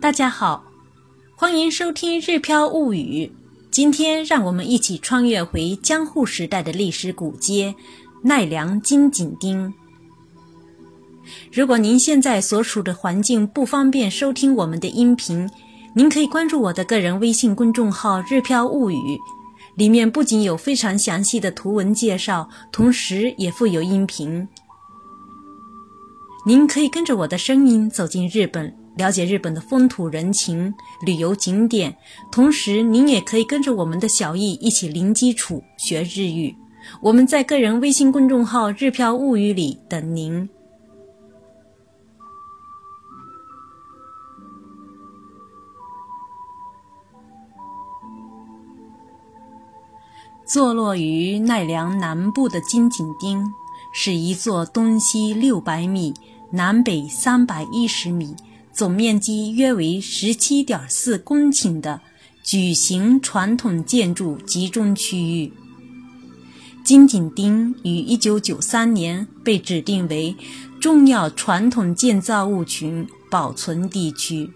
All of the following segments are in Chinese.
大家好，欢迎收听《日飘物语》。今天，让我们一起穿越回江户时代的历史古街奈良金井町。如果您现在所处的环境不方便收听我们的音频，您可以关注我的个人微信公众号“日飘物语”，里面不仅有非常详细的图文介绍，同时也附有音频。您可以跟着我的声音走进日本，了解日本的风土人情、旅游景点。同时，您也可以跟着我们的小易一起零基础学日语。我们在个人微信公众号“日飘物语”里等您。坐落于奈良南部的金井町。是一座东西六百米、南北三百一十米、总面积约为十七点四公顷的矩形传统建筑集中区域。金井町于一九九三年被指定为重要传统建造物群保存地区。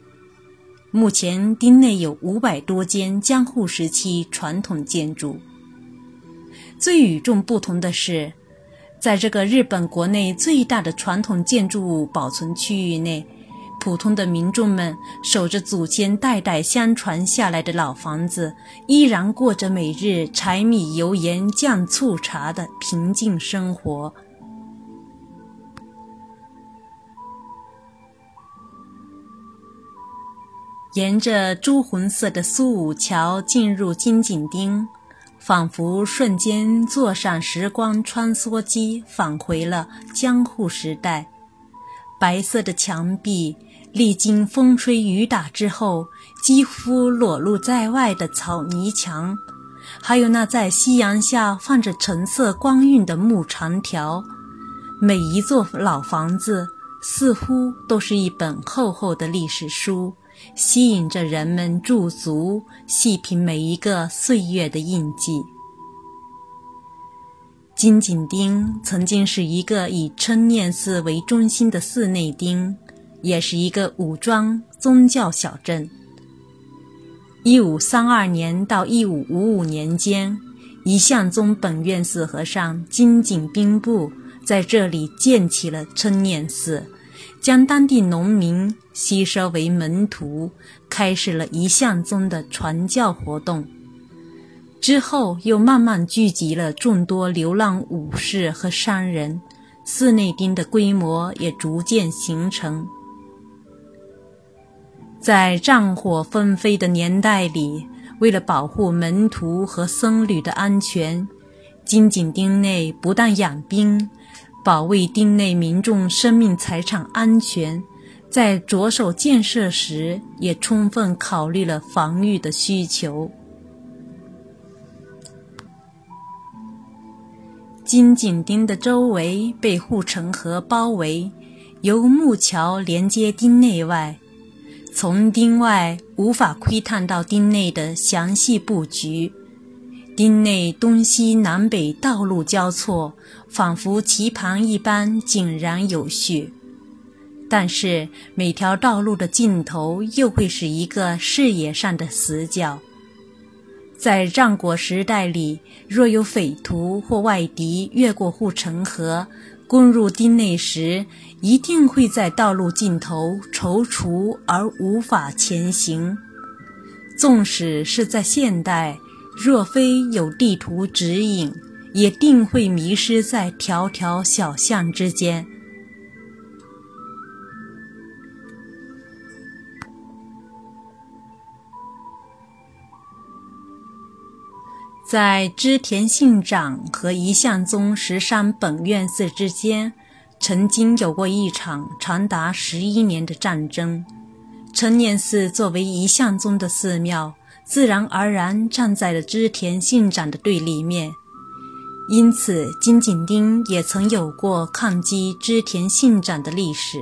目前，町内有五百多间江户时期传统建筑。最与众不同的是。在这个日本国内最大的传统建筑物保存区域内，普通的民众们守着祖先代代相传下来的老房子，依然过着每日柴米油盐酱醋茶的平静生活。沿着朱红色的苏武桥进入金井町。仿佛瞬间坐上时光穿梭机，返回了江户时代。白色的墙壁，历经风吹雨打之后，几乎裸露在外的草泥墙，还有那在夕阳下泛着橙色光晕的木长条，每一座老房子似乎都是一本厚厚的历史书。吸引着人们驻足细品每一个岁月的印记。金井町曾经是一个以称念寺为中心的寺内町，也是一个武装宗教小镇。一五三二年到一五五五年间，一向宗本愿寺和尚金井兵部在这里建起了称念寺。将当地农民吸收为门徒，开始了一向宗的传教活动。之后又慢慢聚集了众多流浪武士和商人，寺内町的规模也逐渐形成。在战火纷飞的年代里，为了保护门徒和僧侣的安全，金井町内不但养兵。保卫町内民众生命财产安全，在着手建设时也充分考虑了防御的需求。金井町的周围被护城河包围，由木桥连接町内外，从町外无法窥探到町内的详细布局。町内东西南北道路交错，仿佛棋盘一般井然有序。但是每条道路的尽头又会是一个视野上的死角。在战国时代里，若有匪徒或外敌越过护城河攻入町内时，一定会在道路尽头踌躇而无法前行。纵使是在现代。若非有地图指引，也定会迷失在条条小巷之间。在织田信长和一向宗石山本愿寺之间，曾经有过一场长达十一年的战争。成念寺作为一向宗的寺庙。自然而然站在了织田信长的对立面，因此金井町也曾有过抗击织田信长的历史。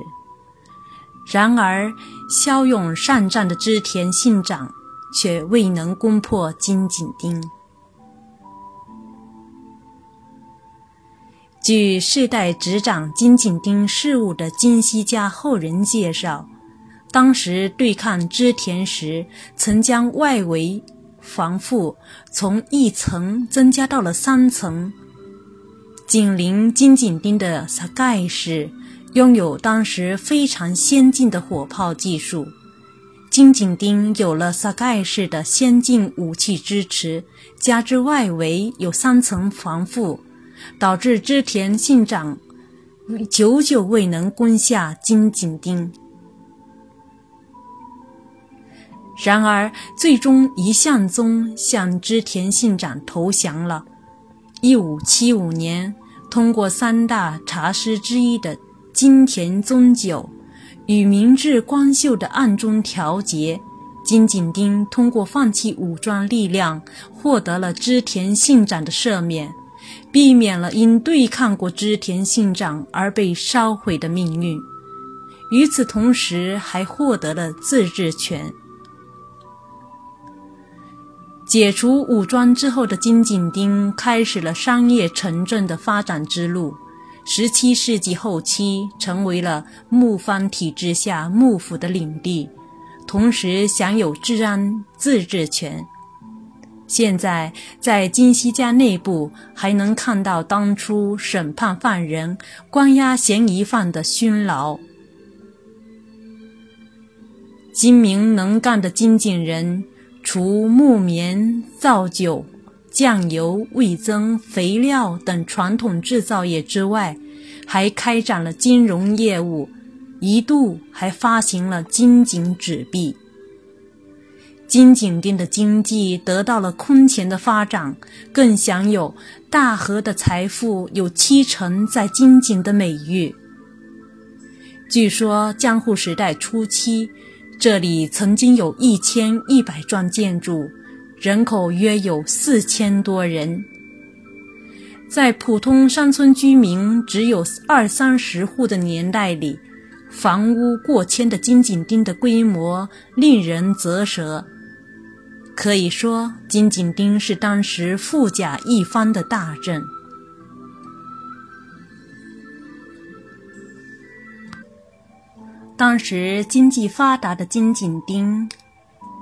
然而，骁勇善战的织田信长却未能攻破金井町。据世代执掌金井町事务的金西家后人介绍。当时对抗织田时，曾将外围防护从一层增加到了三层。紧邻金井町的萨盖市拥有当时非常先进的火炮技术。金井町有了萨盖市的先进武器支持，加之外围有三层防护，导致织田信长久久未能攻下金井町。然而，最终一向宗向织田信长投降了。一五七五年，通过三大茶师之一的金田宗久与明治光秀的暗中调节，金井町通过放弃武装力量，获得了织田信长的赦免，避免了因对抗过织田信长而被烧毁的命运。与此同时，还获得了自治权。解除武装之后的金井町开始了商业城镇的发展之路。十七世纪后期，成为了幕藩体制下幕府的领地，同时享有治安自治权。现在在金西家内部还能看到当初审判犯人、关押嫌疑犯的熏牢。精明能干的金井人。除木棉、造酒、酱油、味增、肥料等传统制造业之外，还开展了金融业务，一度还发行了金井纸币。金井町的经济得到了空前的发展，更享有“大河的财富有七成在金井”的美誉。据说江户时代初期。这里曾经有一千一百幢建筑，人口约有四千多人。在普通山村居民只有二三十户的年代里，房屋过千的金井町的规模令人啧舌。可以说，金井町是当时富甲一方的大镇。当时经济发达的金井町，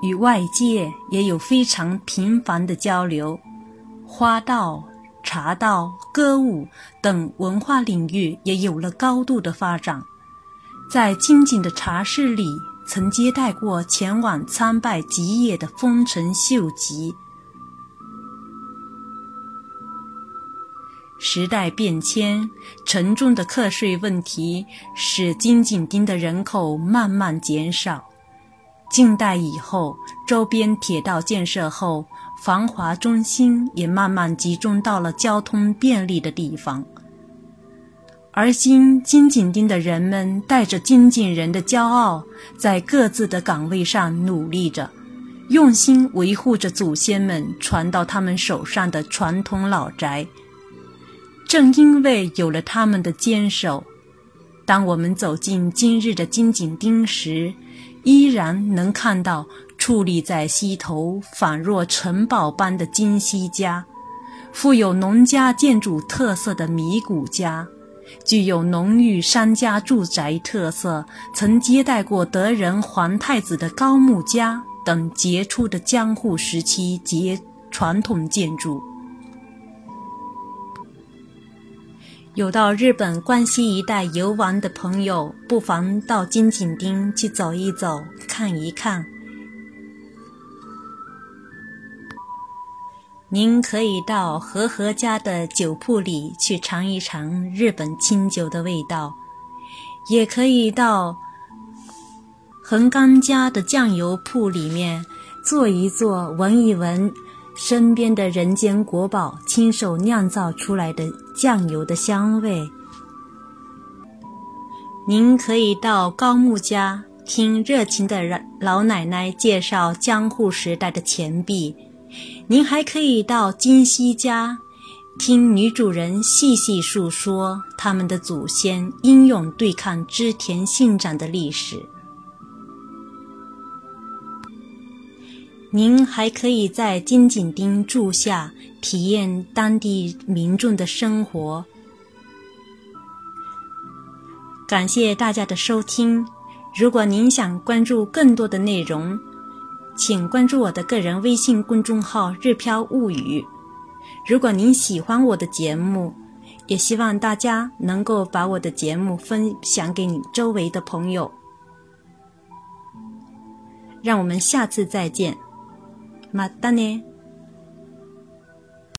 与外界也有非常频繁的交流，花道、茶道、歌舞等文化领域也有了高度的发展。在金井的茶室里，曾接待过前往参拜吉野的丰臣秀吉。时代变迁，沉重的课税问题使金井町的人口慢慢减少。近代以后，周边铁道建设后，繁华中心也慢慢集中到了交通便利的地方。而今，金井町的人们带着金井人的骄傲，在各自的岗位上努力着，用心维护着祖先们传到他们手上的传统老宅。正因为有了他们的坚守，当我们走进今日的金井町时，依然能看到矗立在溪头、仿若城堡般的金西家，富有农家建筑特色的米谷家，具有浓郁商家住宅特色、曾接待过德仁皇太子的高木家等杰出的江户时期及传统建筑。有到日本关西一带游玩的朋友，不妨到金井町去走一走、看一看。您可以到和和家的酒铺里去尝一尝日本清酒的味道，也可以到横纲家的酱油铺里面坐一坐、闻一闻。身边的人间国宝亲手酿造出来的酱油的香味。您可以到高木家听热情的老奶奶介绍江户时代的钱币，您还可以到金西家听女主人细细述说他们的祖先英勇对抗织田信长的历史。您还可以在金井町住下，体验当地民众的生活。感谢大家的收听，如果您想关注更多的内容，请关注我的个人微信公众号“日飘物语”。如果您喜欢我的节目，也希望大家能够把我的节目分享给你周围的朋友。让我们下次再见，马达呢。